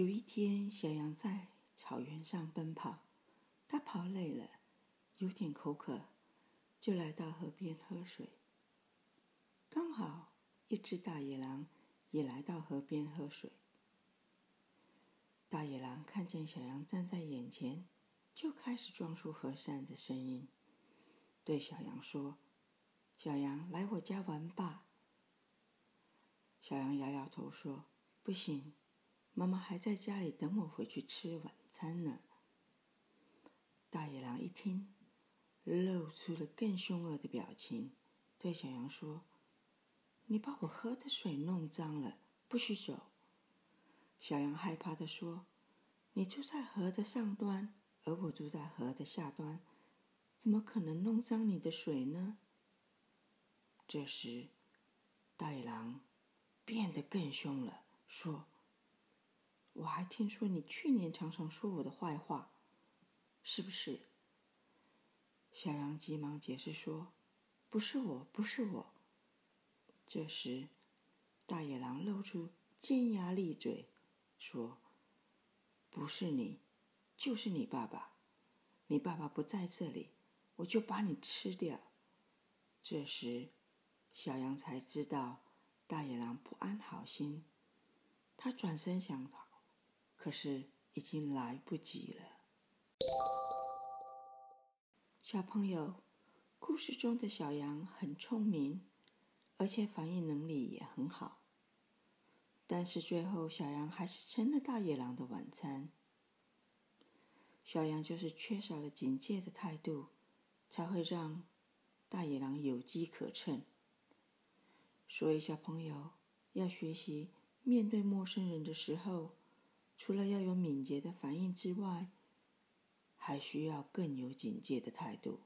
有一天，小羊在草原上奔跑，它跑累了，有点口渴，就来到河边喝水。刚好一只大野狼也来到河边喝水。大野狼看见小羊站在眼前，就开始装出和善的声音，对小羊说：“小羊，来我家玩吧。”小羊摇摇头说：“不行。”妈妈还在家里等我回去吃晚餐呢。大野狼一听，露出了更凶恶的表情，对小羊说：“你把我喝的水弄脏了，不许走。”小羊害怕的说：“你住在河的上端，而我住在河的下端，怎么可能弄脏你的水呢？”这时，大野狼变得更凶了，说。我还听说你去年常常说我的坏话，是不是？小羊急忙解释说：“不是我，不是我。”这时，大野狼露出尖牙利嘴，说：“不是你，就是你爸爸。你爸爸不在这里，我就把你吃掉。”这时，小羊才知道大野狼不安好心，他转身想逃。可是已经来不及了。小朋友，故事中的小羊很聪明，而且反应能力也很好。但是最后，小羊还是成了大野狼的晚餐。小羊就是缺少了警戒的态度，才会让大野狼有机可乘。所以，小朋友要学习面对陌生人的时候。除了要有敏捷的反应之外，还需要更有警戒的态度。